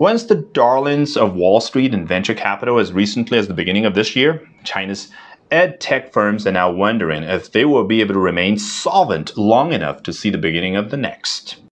Once the darlings of Wall Street and venture capital as recently as the beginning of this year, China's ed tech firms are now wondering if they will be able to remain solvent long enough to see the beginning of the next.